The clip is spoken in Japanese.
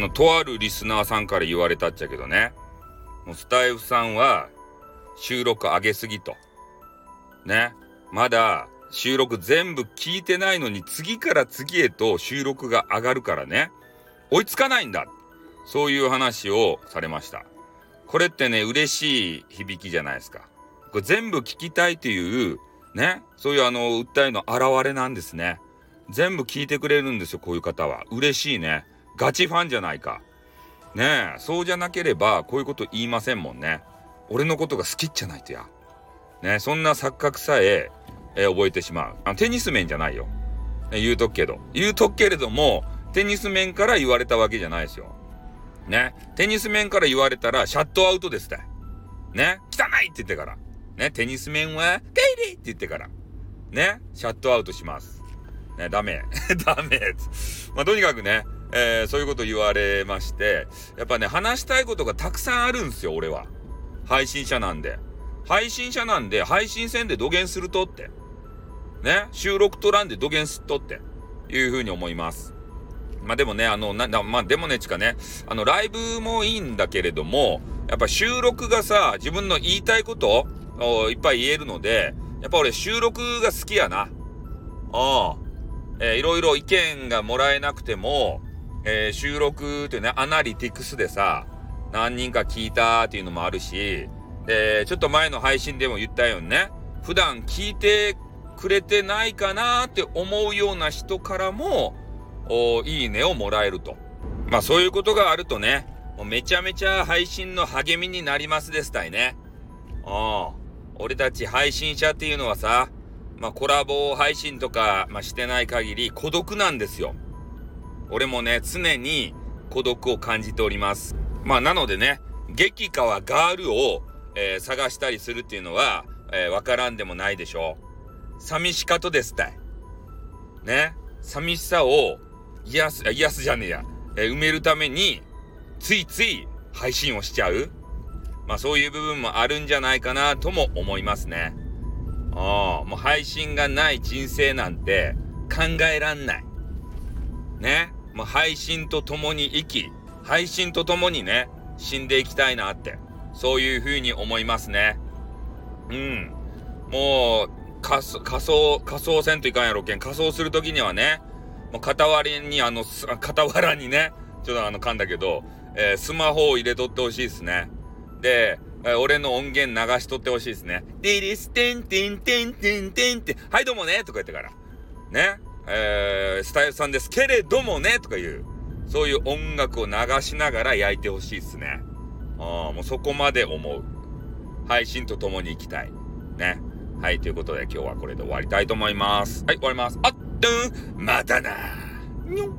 の、とあるリスナーさんから言われたっちゃけどね。もうスタイフさんは収録上げすぎと。ね。まだ収録全部聞いてないのに次から次へと収録が上がるからね。追いつかないんだ。そういう話をされました。これってね、嬉しい響きじゃないですか。これ全部聞きたいという、ね、そういうあの、訴えの表れなんですね。全部聞いてくれるんですよ、こういう方は。嬉しいね。ガチファンじゃないか。ねえ、そうじゃなければ、こういうこと言いませんもんね。俺のことが好きっちゃないとや。ねそんな錯覚さえ、えー、覚えてしまう。あテニス面じゃないよ。ね、言うとくけど。言うとくけれども、テニス面から言われたわけじゃないですよ。ね。テニス面から言われたら、シャットアウトですって。ね。汚いって言ってから。ね。テニス面は、テイリーって言ってから。ね。シャットアウトします。ね。ダメ。ダメ。まあ、とにかくね、えー、そういうこと言われまして、やっぱね、話したいことがたくさんあるんですよ、俺は。配信者なんで。配信者なんで、配信戦で土下するとって。ね、収録とらんで土下すっとって、いうふうに思います。まあでもね、あの、な、まあでもね、ちかね、あの、ライブもいいんだけれども、やっぱ収録がさ、自分の言いたいことをいっぱい言えるので、やっぱ俺収録が好きやな。ああ。えー、いろいろ意見がもらえなくても、えー、収録ってね、アナリティクスでさ、何人か聞いたっていうのもあるし、で、ちょっと前の配信でも言ったようにね、普段聞いてくれてないかなって思うような人からも、おいいねをもらえると。まあそういうことがあるとね、もうめちゃめちゃ配信の励みになりますですたいね。ああ。俺たち配信者っていうのはさ、まあコラボ配信とか、まあ、してない限り孤独なんですよ。俺もね、常に孤独を感じております。まあ、なのでね、激川ガールを、えー、探したりするっていうのは、えー、わからんでもないでしょう。寂しかとですたい。ね。寂しさを癒す、癒すじゃねえや。えー、埋めるために、ついつい配信をしちゃう。まあそういう部分もあるんじゃないかなとも思いますね。ああ、もう配信がない人生なんて考えらんない。ね。もう配信と共に生き、配信と共にね、死んでいきたいなって、そういう風に思いますね。うん。もう、仮想、仮想せんといかんやろけん。仮装するときにはね、もう傍りに、あの、傍 らにね、ちょっとあの、噛んだけど、えー、スマホを入れとってほしいですね。で、え、俺の音源流しとってほしいですね。ディリステンテンテンテンテンって、はいどうもねとか言ってから。ね。えー、スタイルさんですけれどもね、とかいう、そういう音楽を流しながら焼いてほしいっすね。あもうそこまで思う。配信と共に行きたい。ね。はい、ということで今日はこれで終わりたいと思います。はい、終わります。あっ、どん、またなにょ